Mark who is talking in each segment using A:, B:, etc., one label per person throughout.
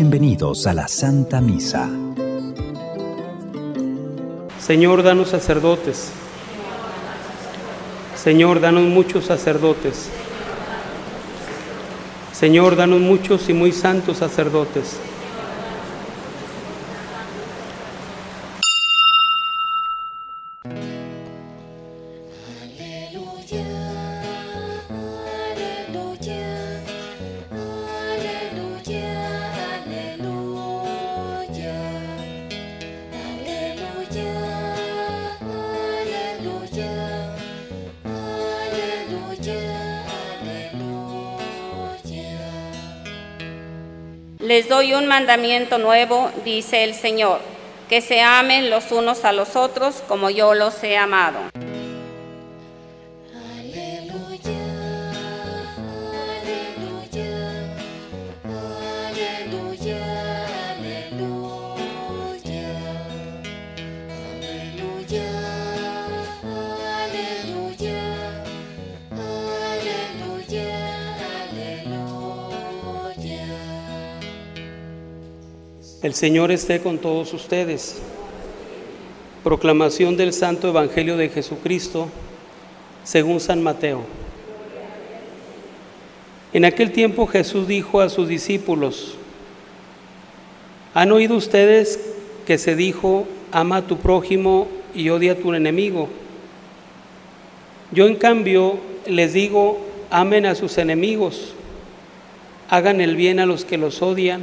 A: Bienvenidos a la Santa Misa.
B: Señor, danos sacerdotes. Señor, danos muchos sacerdotes. Señor, danos muchos y muy santos sacerdotes.
C: Les doy un mandamiento nuevo, dice el Señor, que se amen los unos a los otros como yo los he amado.
B: El Señor esté con todos ustedes. Proclamación del Santo Evangelio de Jesucristo según San Mateo. En aquel tiempo Jesús dijo a sus discípulos, ¿han oído ustedes que se dijo, ama a tu prójimo y odia a tu enemigo? Yo en cambio les digo, amen a sus enemigos, hagan el bien a los que los odian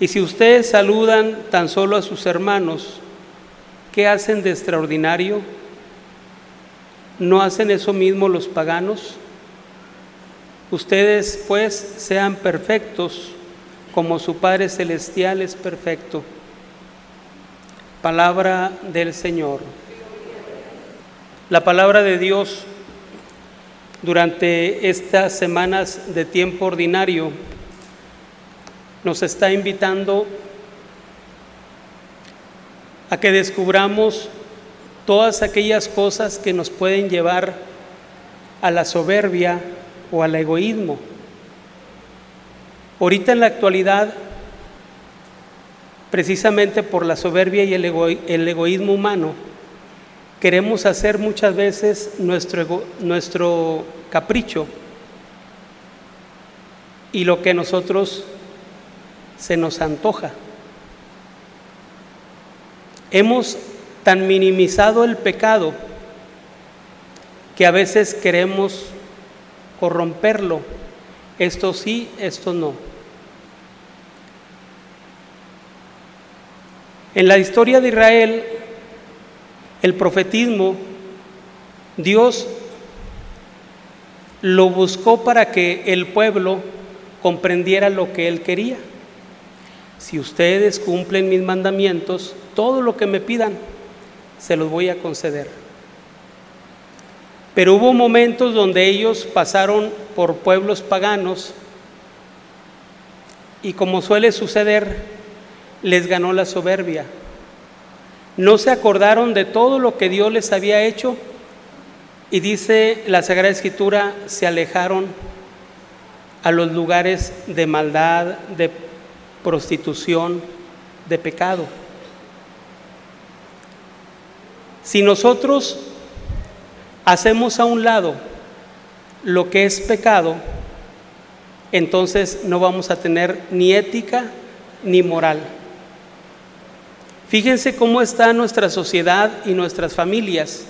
B: Y si ustedes saludan tan solo a sus hermanos, ¿qué hacen de extraordinario? ¿No hacen eso mismo los paganos? Ustedes pues sean perfectos como su Padre Celestial es perfecto. Palabra del Señor. La palabra de Dios durante estas semanas de tiempo ordinario nos está invitando a que descubramos todas aquellas cosas que nos pueden llevar a la soberbia o al egoísmo. Ahorita en la actualidad, precisamente por la soberbia y el, ego- el egoísmo humano, queremos hacer muchas veces nuestro, nuestro capricho y lo que nosotros se nos antoja. Hemos tan minimizado el pecado que a veces queremos corromperlo. Esto sí, esto no. En la historia de Israel, el profetismo, Dios lo buscó para que el pueblo comprendiera lo que él quería. Si ustedes cumplen mis mandamientos, todo lo que me pidan, se los voy a conceder. Pero hubo momentos donde ellos pasaron por pueblos paganos y como suele suceder, les ganó la soberbia. No se acordaron de todo lo que Dios les había hecho y dice la Sagrada Escritura, se alejaron a los lugares de maldad, de prostitución, de pecado. Si nosotros hacemos a un lado lo que es pecado, entonces no vamos a tener ni ética ni moral. Fíjense cómo está nuestra sociedad y nuestras familias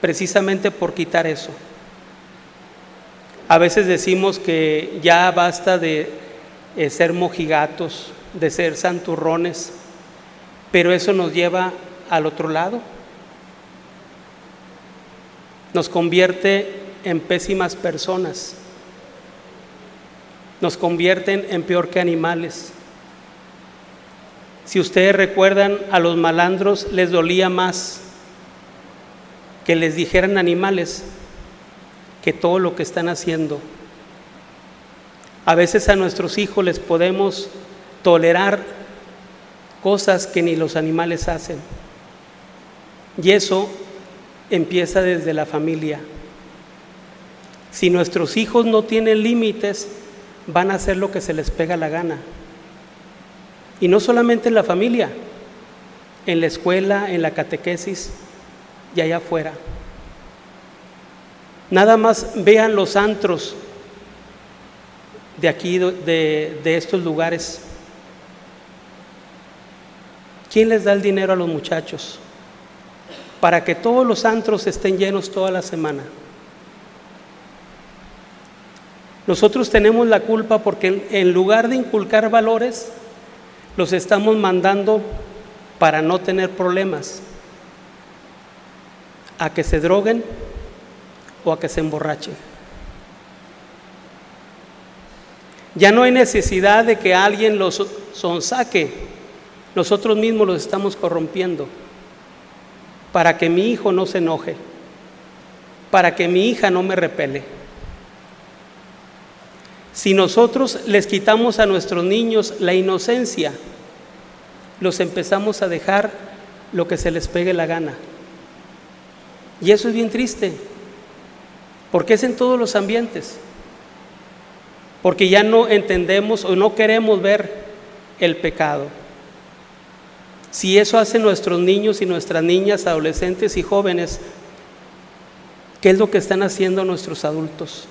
B: precisamente por quitar eso. A veces decimos que ya basta de eh, ser mojigatos, de ser santurrones, pero eso nos lleva al otro lado. Nos convierte en pésimas personas, nos convierten en peor que animales. Si ustedes recuerdan, a los malandros les dolía más que les dijeran animales que todo lo que están haciendo. A veces a nuestros hijos les podemos tolerar cosas que ni los animales hacen. Y eso empieza desde la familia. Si nuestros hijos no tienen límites, van a hacer lo que se les pega la gana. Y no solamente en la familia, en la escuela, en la catequesis y allá afuera. Nada más vean los antros de aquí, de, de estos lugares. ¿Quién les da el dinero a los muchachos? Para que todos los antros estén llenos toda la semana. Nosotros tenemos la culpa porque en, lugar de inculcar valores, los estamos mandando para no tener problemas, a que se droguen o a que se emborrachen. Ya no hay necesidad de que alguien los sonsaque, nosotros mismos los estamos corrompiendo para que mi hijo no se enoje, para que mi hija no me repele. Si nosotros les quitamos a nuestros niños la inocencia, los empezamos a dejar lo que se les pegue la gana. Y eso es bien triste, porque es en todos los ambientes, porque ya no entendemos o no queremos ver el pecado. Si eso hacen nuestros niños y nuestras niñas, adolescentes y jóvenes, ¿qué es lo que están haciendo nuestros adultos?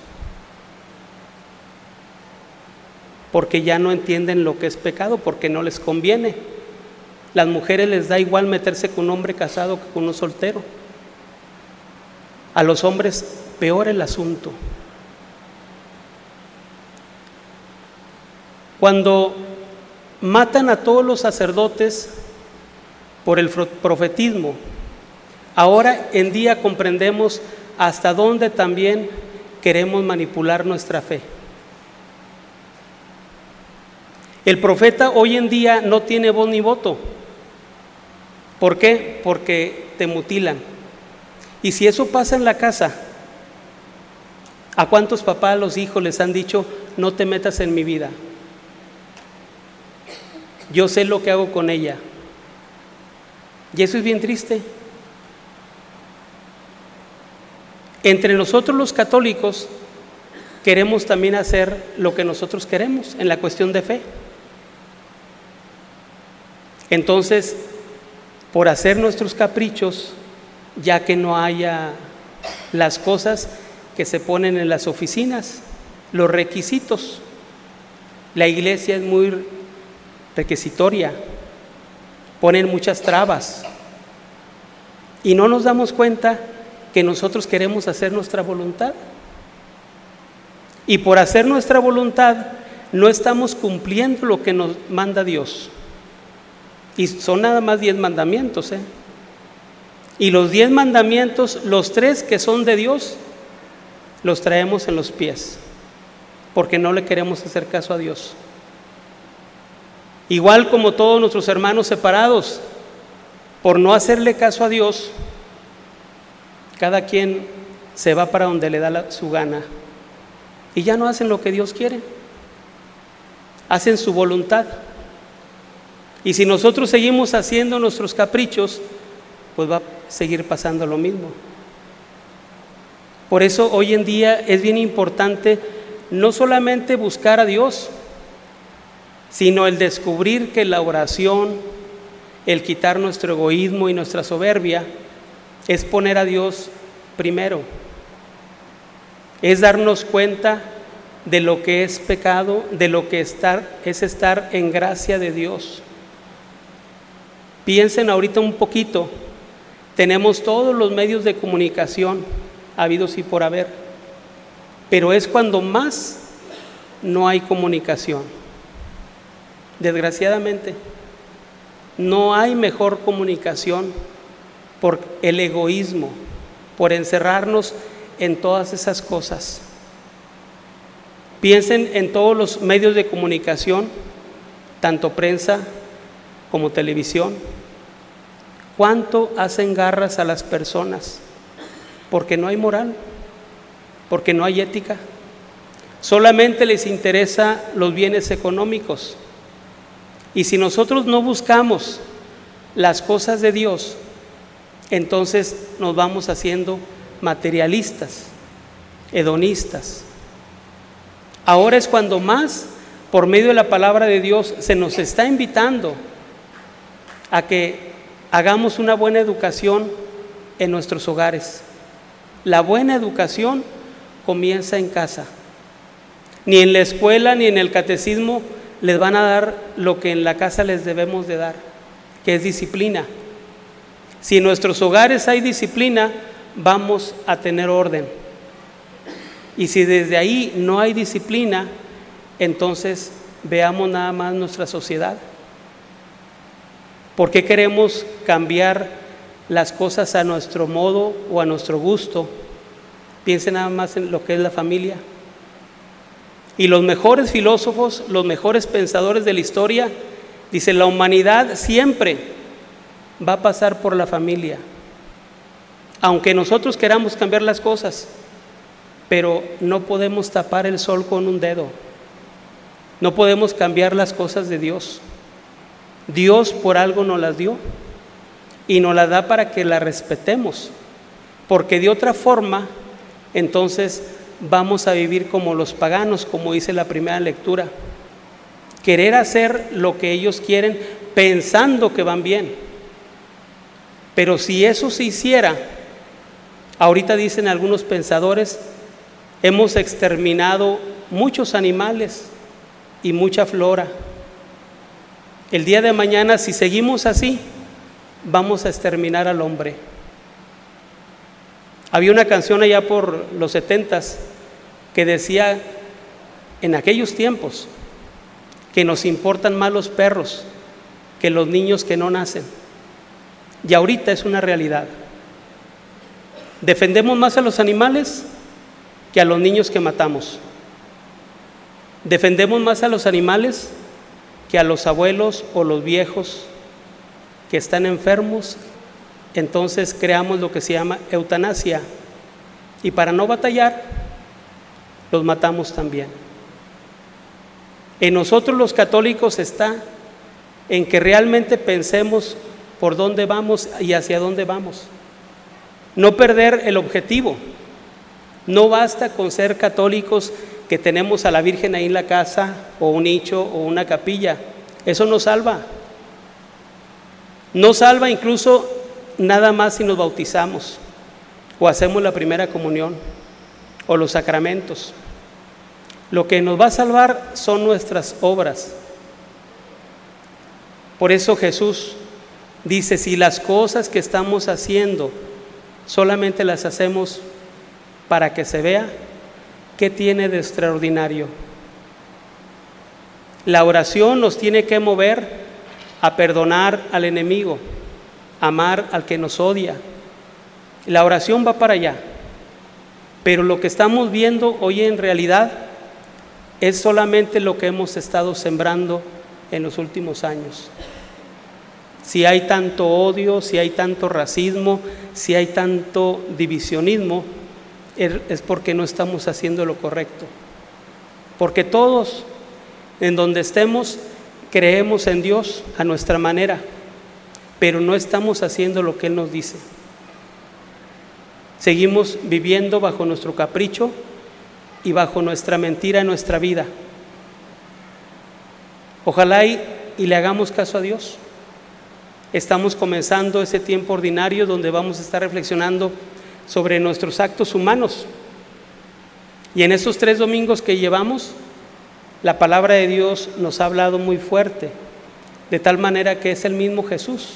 B: porque ya no entienden lo que es pecado, porque no les conviene. Las mujeres les da igual meterse con un hombre casado que con un soltero. A los hombres peor el asunto. Cuando matan a todos los sacerdotes por el profetismo, ahora en día comprendemos hasta dónde también queremos manipular nuestra fe. El profeta hoy en día no tiene voz ni voto. ¿Por qué? Porque te mutilan. Y si eso pasa en la casa, ¿a cuántos papás los hijos les han dicho, no te metas en mi vida? Yo sé lo que hago con ella. Y eso es bien triste. Entre nosotros los católicos queremos también hacer lo que nosotros queremos en la cuestión de fe. Entonces, por hacer nuestros caprichos, ya que no haya las cosas que se ponen en las oficinas, los requisitos. La iglesia es muy requisitoria, ponen muchas trabas y no nos damos cuenta que nosotros queremos hacer nuestra voluntad. Y por hacer nuestra voluntad no estamos cumpliendo lo que nos manda Dios. Y son nada más diez mandamientos. ¿eh? Y los diez mandamientos, los tres que son de Dios, los traemos en los pies, porque no le queremos hacer caso a Dios. Igual como todos nuestros hermanos separados, por no hacerle caso a Dios, cada quien se va para donde le da su gana. Y ya no hacen lo que Dios quiere, hacen su voluntad. Y si nosotros seguimos haciendo nuestros caprichos, pues va a seguir pasando lo mismo. Por eso hoy en día es bien importante no solamente buscar a Dios, sino el descubrir que la oración, el quitar nuestro egoísmo y nuestra soberbia, es poner a Dios primero. Es darnos cuenta de lo que es pecado, de lo que es estar en gracia de Dios. Piensen ahorita un poquito, tenemos todos los medios de comunicación habidos y por haber, pero es cuando más no hay comunicación. Desgraciadamente, no hay mejor comunicación por el egoísmo, por encerrarnos en todas esas cosas. Piensen en todos los medios de comunicación, tanto prensa como televisión. ¿Cuánto hacen garras a las personas? Porque no hay moral, porque no hay ética. Solamente les interesa los bienes económicos. Y si nosotros no buscamos las cosas de Dios, entonces nos vamos haciendo materialistas, hedonistas. Ahora es cuando más, por medio de la palabra de Dios, se nos está invitando a que hagamos una buena educación en nuestros hogares. La buena educación comienza en casa. Ni en la escuela ni en el catecismo les van a dar lo que en la casa les debemos de dar, que es disciplina. Si en nuestros hogares hay disciplina, vamos a tener orden. Y si desde ahí no hay disciplina, entonces veamos nada más nuestra sociedad. ¿Por qué queremos cambiar las cosas a nuestro modo o a nuestro gusto? Piensen nada más en lo que es la familia. Y los mejores filósofos, los mejores pensadores de la historia, dicen, la humanidad siempre va a pasar por la familia. Aunque nosotros queramos cambiar las cosas, pero no podemos tapar el sol con un dedo. No podemos cambiar las cosas de Dios. Dios por algo nos las dio y nos las da para que las respetemos, porque de otra forma, entonces vamos a vivir como los paganos, como dice la primera lectura. Querer hacer lo que ellos quieren pensando que van bien. Pero si eso se hiciera, ahorita dicen algunos pensadores, hemos exterminado muchos animales y mucha flora. El día de mañana, si seguimos así, vamos a exterminar al hombre. Había una canción allá por los setentas que decía en aquellos tiempos que nos importan más los perros que los niños que no nacen. Y ahorita es una realidad. Defendemos más a los animales que a los niños que matamos. Defendemos más a los animales que a los abuelos o los viejos que están enfermos, entonces creamos lo que se llama eutanasia. Y para no batallar, los matamos también. En nosotros los católicos está en que realmente pensemos por dónde vamos y hacia dónde vamos. No perder el objetivo. No basta con ser católicos que tenemos a la Virgen ahí en la casa o un nicho o una capilla. Eso no salva. No salva incluso nada más si nos bautizamos o hacemos la primera comunión o los sacramentos. Lo que nos va a salvar son nuestras obras. Por eso Jesús dice, si las cosas que estamos haciendo solamente las hacemos para que se vea, ¿Qué tiene de extraordinario? La oración nos tiene que mover a perdonar al enemigo, amar al que nos odia. La oración va para allá. Pero lo que estamos viendo hoy en realidad es solamente lo que hemos estado sembrando en los últimos años. Si hay tanto odio, si hay tanto racismo, si hay tanto divisionismo, es porque no estamos haciendo lo correcto. Porque todos, en donde estemos, creemos en Dios a nuestra manera, pero no estamos haciendo lo que Él nos dice. Seguimos viviendo bajo nuestro capricho y bajo nuestra mentira en nuestra vida. Ojalá y, y le hagamos caso a Dios. Estamos comenzando ese tiempo ordinario donde vamos a estar reflexionando sobre nuestros actos humanos. Y en esos tres domingos que llevamos, la palabra de Dios nos ha hablado muy fuerte, de tal manera que es el mismo Jesús,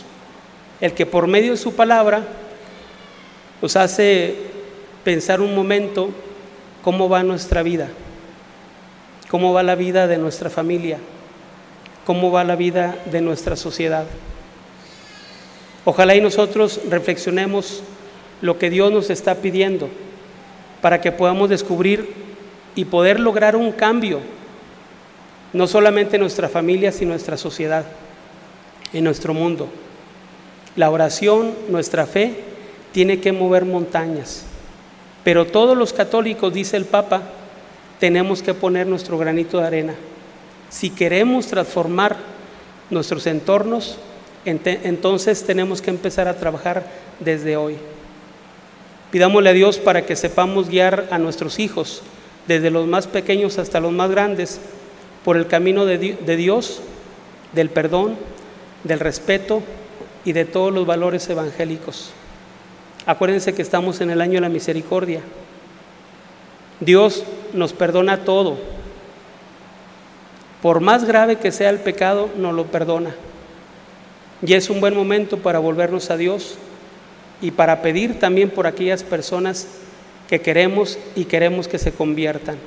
B: el que por medio de su palabra nos hace pensar un momento cómo va nuestra vida, cómo va la vida de nuestra familia, cómo va la vida de nuestra sociedad. Ojalá y nosotros reflexionemos lo que Dios nos está pidiendo para que podamos descubrir y poder lograr un cambio, no solamente en nuestra familia, sino en nuestra sociedad. en nuestro mundo. La oración, nuestra fe, tiene que mover montañas. Pero todos los católicos, dice el Papa, tenemos que poner nuestro granito de arena. Si queremos transformar nuestros entornos, entonces tenemos que empezar a trabajar desde hoy. Pidámosle a Dios para que sepamos guiar a nuestros hijos, desde los más pequeños hasta los más grandes, por el camino de Dios, del perdón, del respeto y de todos los valores evangélicos. Acuérdense que estamos en el año de la misericordia. Dios nos perdona todo. Por más grave que sea el pecado, nos lo perdona. Y es un buen momento para volvernos a Dios y para pedir también por aquellas personas que queremos y queremos que se conviertan.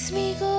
D: Es mi gozo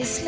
D: Es